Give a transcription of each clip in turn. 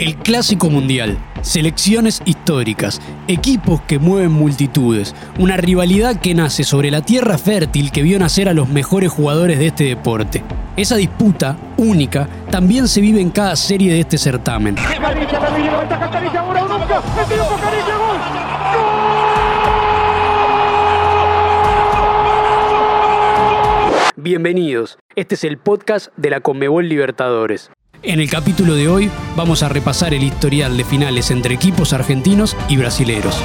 El clásico mundial, selecciones históricas, equipos que mueven multitudes, una rivalidad que nace sobre la tierra fértil que vio nacer a los mejores jugadores de este deporte. Esa disputa, única, también se vive en cada serie de este certamen. Bienvenidos, este es el podcast de la Conmebol Libertadores. En el capítulo de hoy vamos a repasar el historial de finales entre equipos argentinos y brasileros.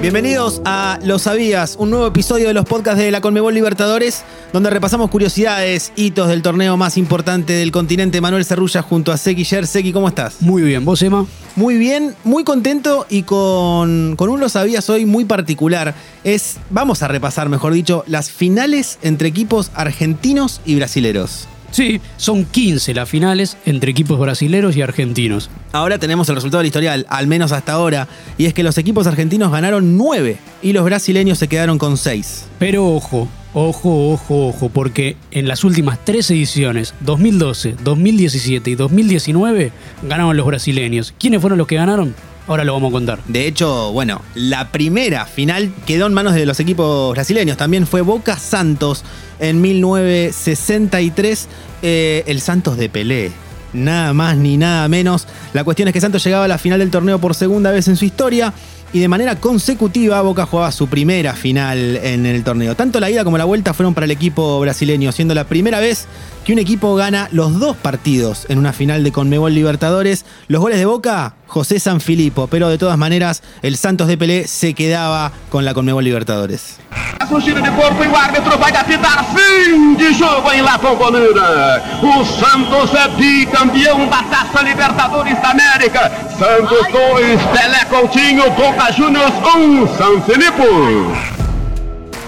Bienvenidos a Lo Sabías, un nuevo episodio de los podcasts de la Conmebol Libertadores, donde repasamos curiosidades, hitos del torneo más importante del continente. Manuel Cerrulla junto a Seki Yer. Seki, ¿cómo estás? Muy bien, ¿vos, Emma? Muy bien, muy contento y con, con un Lo Sabías hoy muy particular. Es, vamos a repasar, mejor dicho, las finales entre equipos argentinos y brasileros. Sí, son 15 las finales entre equipos brasileros y argentinos. Ahora tenemos el resultado del historial, al menos hasta ahora, y es que los equipos argentinos ganaron 9 y los brasileños se quedaron con 6. Pero ojo, ojo, ojo, ojo, porque en las últimas tres ediciones, 2012, 2017 y 2019, ganaron los brasileños. ¿Quiénes fueron los que ganaron? Ahora lo vamos a contar. De hecho, bueno, la primera final quedó en manos de los equipos brasileños. También fue Boca Santos en 1963, eh, el Santos de Pelé. Nada más ni nada menos. La cuestión es que Santos llegaba a la final del torneo por segunda vez en su historia y de manera consecutiva Boca jugaba su primera final en el torneo. Tanto la ida como la vuelta fueron para el equipo brasileño, siendo la primera vez que un equipo gana los dos partidos en una final de Conmebol Libertadores. Los goles de Boca, José Sanfilippo, pero de todas maneras el Santos de Pelé se quedaba con la Conmebol Libertadores. Um giro de corpo e o árbitro vai apitar fim de jogo em La Bombonera. O Santos é bicampeão da Taça Libertadores da América. Santos 2, Pelé Coutinho, Boca Juniors 1, San Filipe.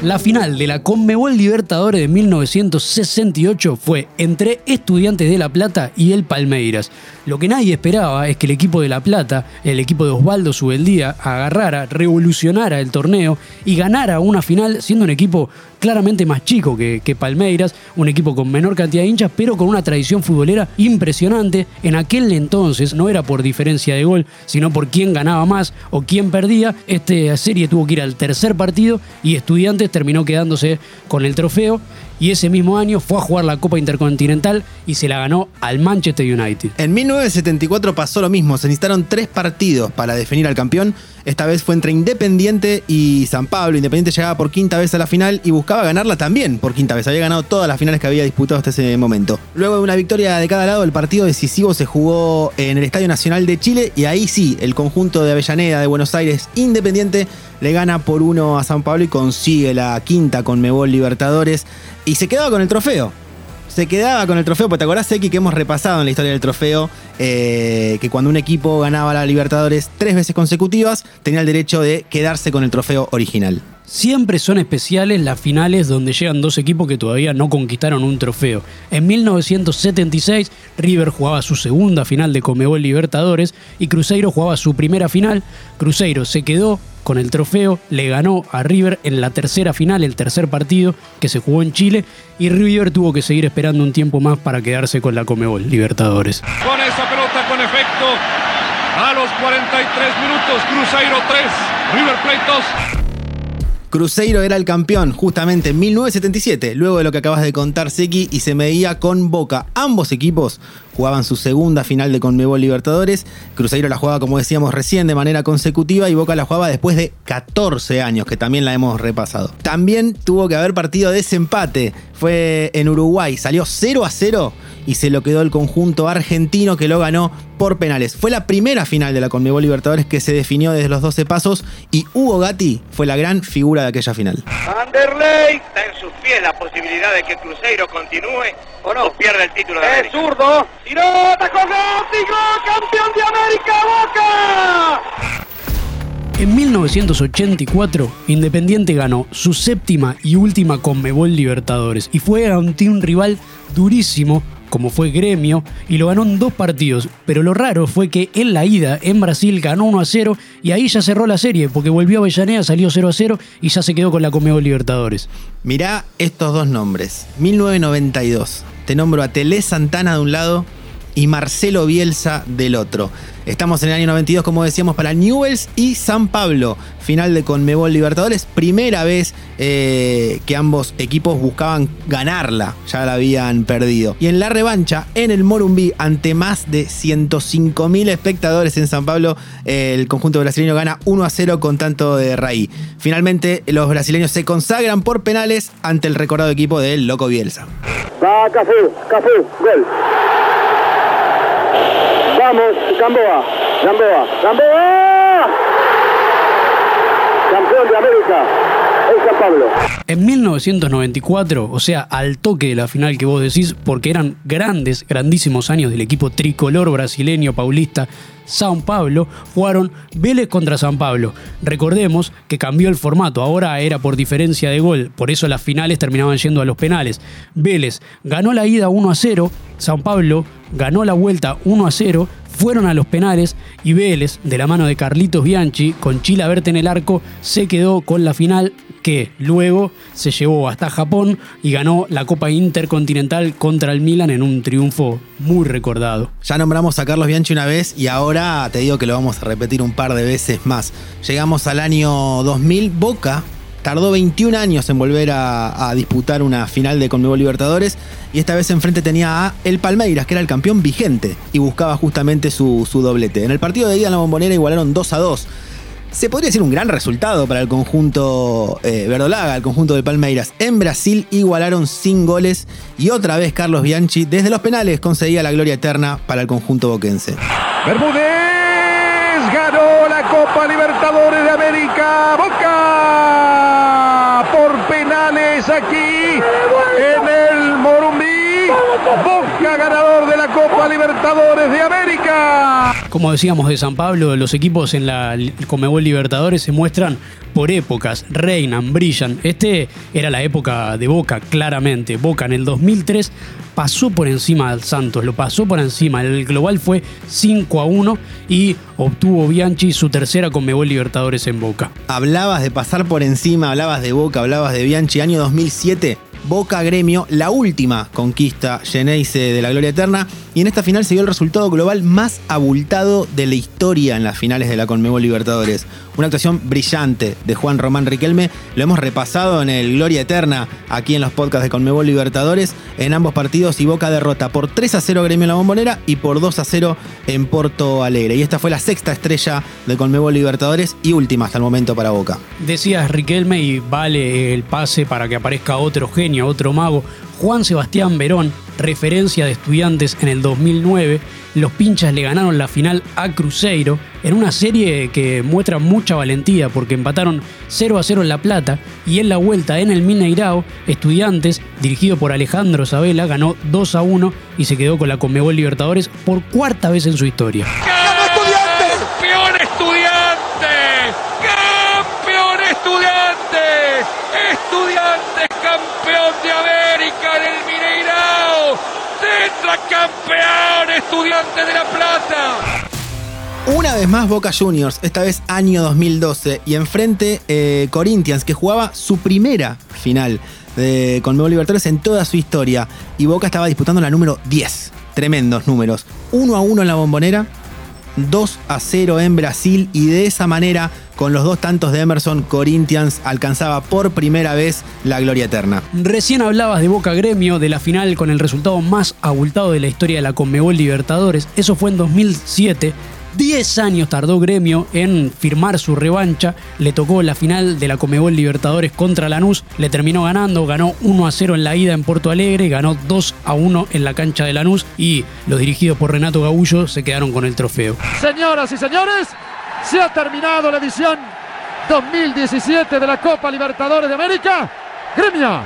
La final de la Conmebol Libertadores de 1968 fue entre Estudiantes de La Plata y el Palmeiras. Lo que nadie esperaba es que el equipo de La Plata, el equipo de Osvaldo Subeldía, agarrara, revolucionara el torneo y ganara una final siendo un equipo claramente más chico que, que, Palmeiras, un equipo con menor cantidad de hinchas, pero con una tradición futbolera impresionante. En aquel entonces no era por diferencia de gol, sino por quién ganaba más o quién perdía. Esta serie tuvo que ir al tercer partido y Estudiantes terminó quedándose con el trofeo y ese mismo año fue a jugar la Copa Intercontinental y se la ganó al Manchester United. En 1974 pasó lo mismo, se necesitaron tres partidos para definir al campeón. Esta vez fue entre Independiente y San Pablo. Independiente llegaba por quinta vez a la final y buscaba ganarla también por quinta vez. Había ganado todas las finales que había disputado hasta ese momento. Luego de una victoria de cada lado, el partido decisivo se jugó en el Estadio Nacional de Chile y ahí sí, el conjunto de Avellaneda de Buenos Aires Independiente le gana por uno a San Pablo y consigue la quinta con Mebol Libertadores y se quedaba con el trofeo. Se quedaba con el trofeo, porque te acordás, Seki, que hemos repasado en la historia del trofeo eh, que cuando un equipo ganaba la Libertadores tres veces consecutivas, tenía el derecho de quedarse con el trofeo original. Siempre son especiales las finales donde llegan dos equipos que todavía no conquistaron un trofeo. En 1976, River jugaba su segunda final de Comebol Libertadores y Cruzeiro jugaba su primera final. Cruzeiro se quedó con el trofeo, le ganó a River en la tercera final, el tercer partido que se jugó en Chile, y River tuvo que seguir esperando un tiempo más para quedarse con la Comebol Libertadores. Con esa pelota con efecto, a los 43 minutos, Cruzeiro 3, River Plate 2. Cruzeiro era el campeón justamente en 1977, luego de lo que acabas de contar, Seki, y se medía con Boca. Ambos equipos jugaban su segunda final de Conmebol Libertadores. Cruzeiro la jugaba, como decíamos recién, de manera consecutiva y Boca la jugaba después de 14 años, que también la hemos repasado. También tuvo que haber partido de desempate. Fue en Uruguay, salió 0 a 0 y se lo quedó el conjunto argentino que lo ganó por penales. Fue la primera final de la Conmebol Libertadores que se definió desde los 12 pasos y Hugo Gatti fue la gran figura de aquella final. Anderley está en sus pies la posibilidad de que Cruzeiro continúe o no pierda el título de es zurdo, tiró, atacó campeón de América, Boca. En 1984, Independiente ganó su séptima y última Conmebol Libertadores y fue ante un rival durísimo como fue Gremio, y lo ganó en dos partidos. Pero lo raro fue que en la ida en Brasil ganó 1 a 0 y ahí ya cerró la serie, porque volvió a Avellaneda, salió 0 a 0 y ya se quedó con la Comeo Libertadores. Mirá estos dos nombres. 1992. te nombro a Telé Santana de un lado y Marcelo Bielsa del otro. Estamos en el año 92, como decíamos, para Newells y San Pablo, final de Conmebol Libertadores. Primera vez eh, que ambos equipos buscaban ganarla, ya la habían perdido. Y en la revancha, en el Morumbí, ante más de 105.000 espectadores en San Pablo, el conjunto brasileño gana 1 a 0 con tanto de Raí. Finalmente, los brasileños se consagran por penales ante el recordado equipo del Loco Bielsa. Va Café, Café, gol. Vamos, Gamboa, Gamboa, Gamboa. Campeón de América, En 1994, o sea, al toque de la final que vos decís, porque eran grandes, grandísimos años del equipo tricolor brasileño paulista San Pablo, jugaron Vélez contra San Pablo. Recordemos que cambió el formato, ahora era por diferencia de gol, por eso las finales terminaban yendo a los penales. Vélez ganó la ida 1 a 0, San Pablo ganó la vuelta 1 a 0, fueron a los penales y Vélez, de la mano de Carlitos Bianchi, con Chila Verte en el arco, se quedó con la final que luego se llevó hasta Japón y ganó la Copa Intercontinental contra el Milan en un triunfo muy recordado. Ya nombramos a Carlos Bianchi una vez y ahora te digo que lo vamos a repetir un par de veces más. Llegamos al año 2000, Boca tardó 21 años en volver a, disputar una final de Conmebol Libertadores y esta vez enfrente tenía a el Palmeiras, que era el campeón vigente y buscaba justamente su, su doblete. En el partido de ida en la bombonera igualaron 2 a 2. Se podría decir un gran resultado para el conjunto eh, verdolaga, el conjunto de Palmeiras. En Brasil igualaron sin goles y otra vez Carlos Bianchi desde los penales conseguía la gloria eterna para el conjunto boquense. Bermúdez ganó la Copa Libertadores de América. Boca penales aquí en el Morumbí. Boca ganador de la Copa Libertadores de América. Como decíamos de San Pablo, los equipos en la Comebol Libertadores se muestran por épocas, reinan, brillan. Este era la época de Boca, claramente. Boca en el 2003 pasó por encima del Santos, lo pasó por encima. El global fue 5 a 1 y obtuvo Bianchi su tercera Comebol Libertadores en Boca. Hablabas de pasar por encima, hablabas de Boca, hablabas de Bianchi, año 2007. Boca Gremio, la última conquista Geneise de la Gloria Eterna. Y en esta final se dio el resultado global más abultado de la historia en las finales de la Conmebol Libertadores. Una actuación brillante de Juan Román Riquelme. Lo hemos repasado en el Gloria Eterna, aquí en los podcasts de Conmebol Libertadores. En ambos partidos y Boca derrota por 3 a 0 Gremio en la Bombonera y por 2 a 0 en Porto Alegre. Y esta fue la sexta estrella de Conmebol Libertadores y última hasta el momento para Boca. Decías Riquelme y vale el pase para que aparezca otro genio, otro mago. Juan Sebastián Verón, referencia de estudiantes en el 2009, los pinchas le ganaron la final a Cruzeiro en una serie que muestra mucha valentía porque empataron 0 a 0 en La Plata y en la vuelta en el Mineirao, estudiantes, dirigido por Alejandro Sabela, ganó 2 a 1 y se quedó con la Conmebol Libertadores por cuarta vez en su historia. ¡Campeón estudiante! ¡Campeón estudiante! ¡Estudiantes campeón de América en el Mineirao! ¡Tetracampeón estudiante de La Plata! Una vez más Boca Juniors, esta vez año 2012, y enfrente eh, Corinthians, que jugaba su primera final de Conmebol Libertadores en toda su historia. Y Boca estaba disputando la número 10. Tremendos números. 1 a 1 en la bombonera, 2 a 0 en Brasil, y de esa manera, con los dos tantos de Emerson, Corinthians alcanzaba por primera vez la gloria eterna. Recién hablabas de Boca Gremio, de la final con el resultado más abultado de la historia de la Conmebol Libertadores. Eso fue en 2007. 10 años tardó Gremio en firmar su revancha. Le tocó la final de la Comebol Libertadores contra Lanús. Le terminó ganando. Ganó 1 a 0 en la ida en Porto Alegre. Ganó 2 a 1 en la cancha de Lanús. Y los dirigidos por Renato Gaullo se quedaron con el trofeo. Señoras y señores, se ha terminado la edición 2017 de la Copa Libertadores de América. Gremio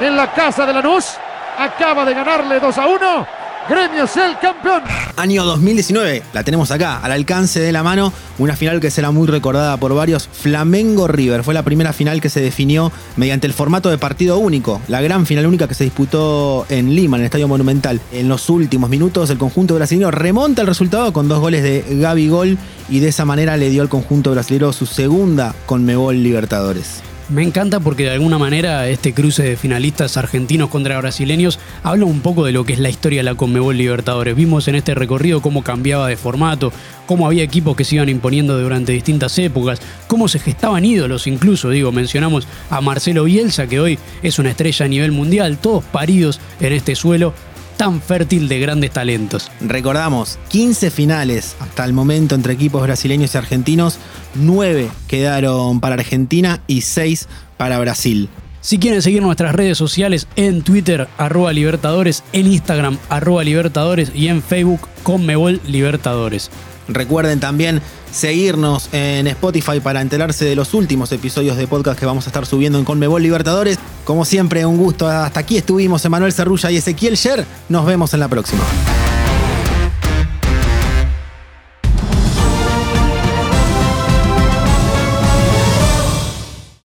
en la casa de Lanús acaba de ganarle 2 a 1. Gremio es el campeón. Año 2019, la tenemos acá, al alcance de la mano, una final que será muy recordada por varios. Flamengo River fue la primera final que se definió mediante el formato de partido único, la gran final única que se disputó en Lima, en el Estadio Monumental. En los últimos minutos, el conjunto brasileño remonta el resultado con dos goles de Gaby Gol y de esa manera le dio al conjunto brasileño su segunda Conmebol Libertadores. Me encanta porque de alguna manera este cruce de finalistas argentinos contra brasileños habla un poco de lo que es la historia de la Conmebol Libertadores. Vimos en este recorrido cómo cambiaba de formato, cómo había equipos que se iban imponiendo durante distintas épocas, cómo se gestaban ídolos incluso, digo, mencionamos a Marcelo Bielsa que hoy es una estrella a nivel mundial, todos paridos en este suelo tan fértil de grandes talentos. Recordamos, 15 finales hasta el momento entre equipos brasileños y argentinos, 9 quedaron para Argentina y 6 para Brasil. Si quieren seguir nuestras redes sociales en Twitter, arroba Libertadores, en Instagram, arroba Libertadores y en Facebook, Conmebol Libertadores. Recuerden también seguirnos en Spotify para enterarse de los últimos episodios de podcast que vamos a estar subiendo en Conmebol Libertadores. Como siempre, un gusto. Hasta aquí estuvimos Emanuel Cerrulla y Ezequiel Sher. Nos vemos en la próxima.